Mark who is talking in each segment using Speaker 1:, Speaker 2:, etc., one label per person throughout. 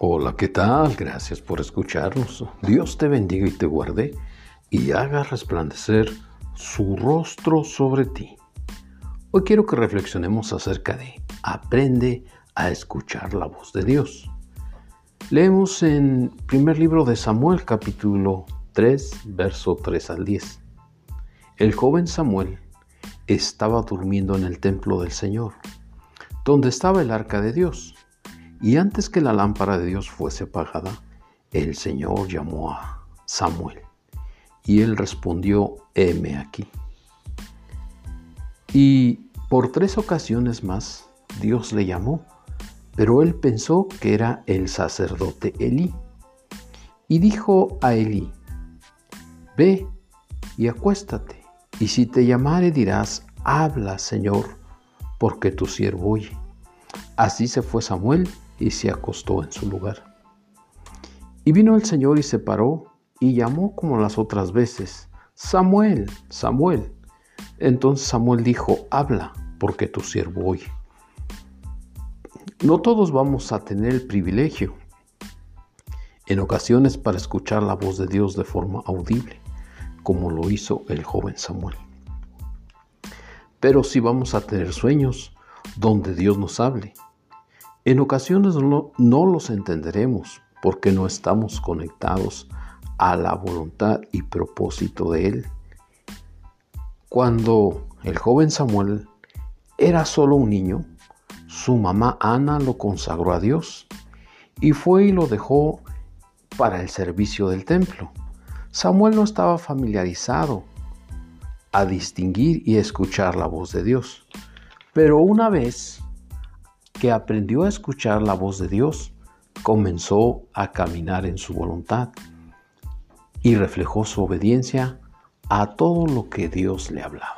Speaker 1: Hola, ¿qué tal? Gracias por escucharnos. Dios te bendiga y te guarde y haga resplandecer su rostro sobre ti. Hoy quiero que reflexionemos acerca de aprende a escuchar la voz de Dios. Leemos en primer libro de Samuel capítulo 3, verso 3 al 10. El joven Samuel estaba durmiendo en el templo del Señor, donde estaba el arca de Dios y antes que la lámpara de Dios fuese apagada, el Señor llamó a Samuel. Y él respondió, heme aquí. Y por tres ocasiones más Dios le llamó, pero él pensó que era el sacerdote Elí. Y dijo a Elí, ve y acuéstate, y si te llamare dirás, habla Señor, porque tu siervo oye. Así se fue Samuel y se acostó en su lugar. Y vino el Señor y se paró y llamó como las otras veces, Samuel, Samuel. Entonces Samuel dijo, habla, porque tu siervo oye. No todos vamos a tener el privilegio, en ocasiones para escuchar la voz de Dios de forma audible, como lo hizo el joven Samuel. Pero sí vamos a tener sueños donde Dios nos hable, en ocasiones no, los entenderemos porque no estamos conectados a la voluntad y propósito de Él. Cuando el joven Samuel era solo un niño, su mamá Ana lo consagró a Dios y fue y lo dejó para el servicio del templo. Samuel no estaba familiarizado a distinguir y escuchar la voz de Dios, pero una vez que aprendió a escuchar la voz de Dios, comenzó a caminar en su voluntad y reflejó su obediencia a todo lo que Dios le hablaba.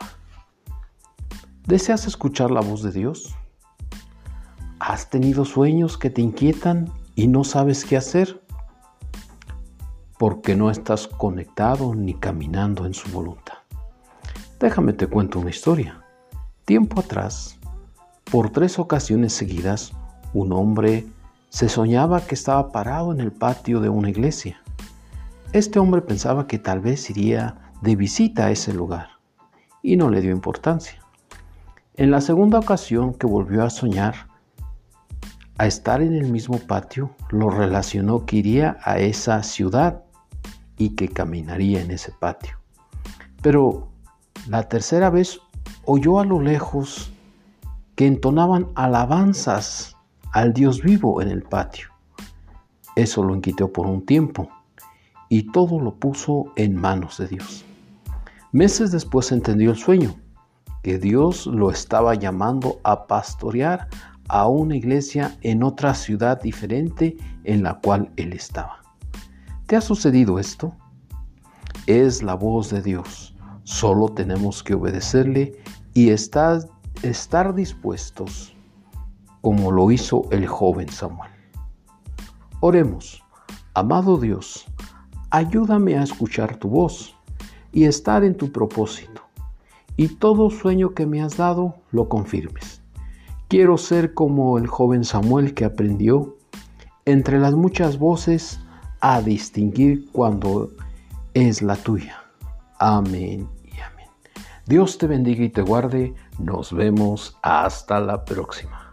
Speaker 1: ¿Deseas escuchar la voz de Dios? ¿Has tenido sueños que te inquietan y no sabes qué hacer? Porque no estás conectado ni caminando en su voluntad. Déjame te cuento una historia. Tiempo atrás, por tres ocasiones seguidas, un hombre se soñaba que estaba parado en el patio de una iglesia. Este hombre pensaba que tal vez iría de visita a ese lugar y no le dio importancia. En la segunda ocasión que volvió a soñar, a estar en el mismo patio, lo relacionó que iría a esa ciudad y que caminaría en ese patio. Pero la tercera vez oyó a lo lejos que entonaban alabanzas al Dios vivo en el patio. Eso lo inquietó por un tiempo y todo lo puso en manos de Dios. Meses después entendió el sueño, que Dios lo estaba llamando a pastorear a una iglesia en otra ciudad diferente en la cual él estaba. ¿Te ha sucedido esto? Es la voz de Dios. Solo tenemos que obedecerle y estar estar dispuestos como lo hizo el joven Samuel. Oremos, amado Dios, ayúdame a escuchar tu voz y estar en tu propósito, y todo sueño que me has dado lo confirmes. Quiero ser como el joven Samuel que aprendió entre las muchas voces a distinguir cuando es la tuya. Amén. Dios te bendiga y te guarde. Nos vemos hasta la próxima.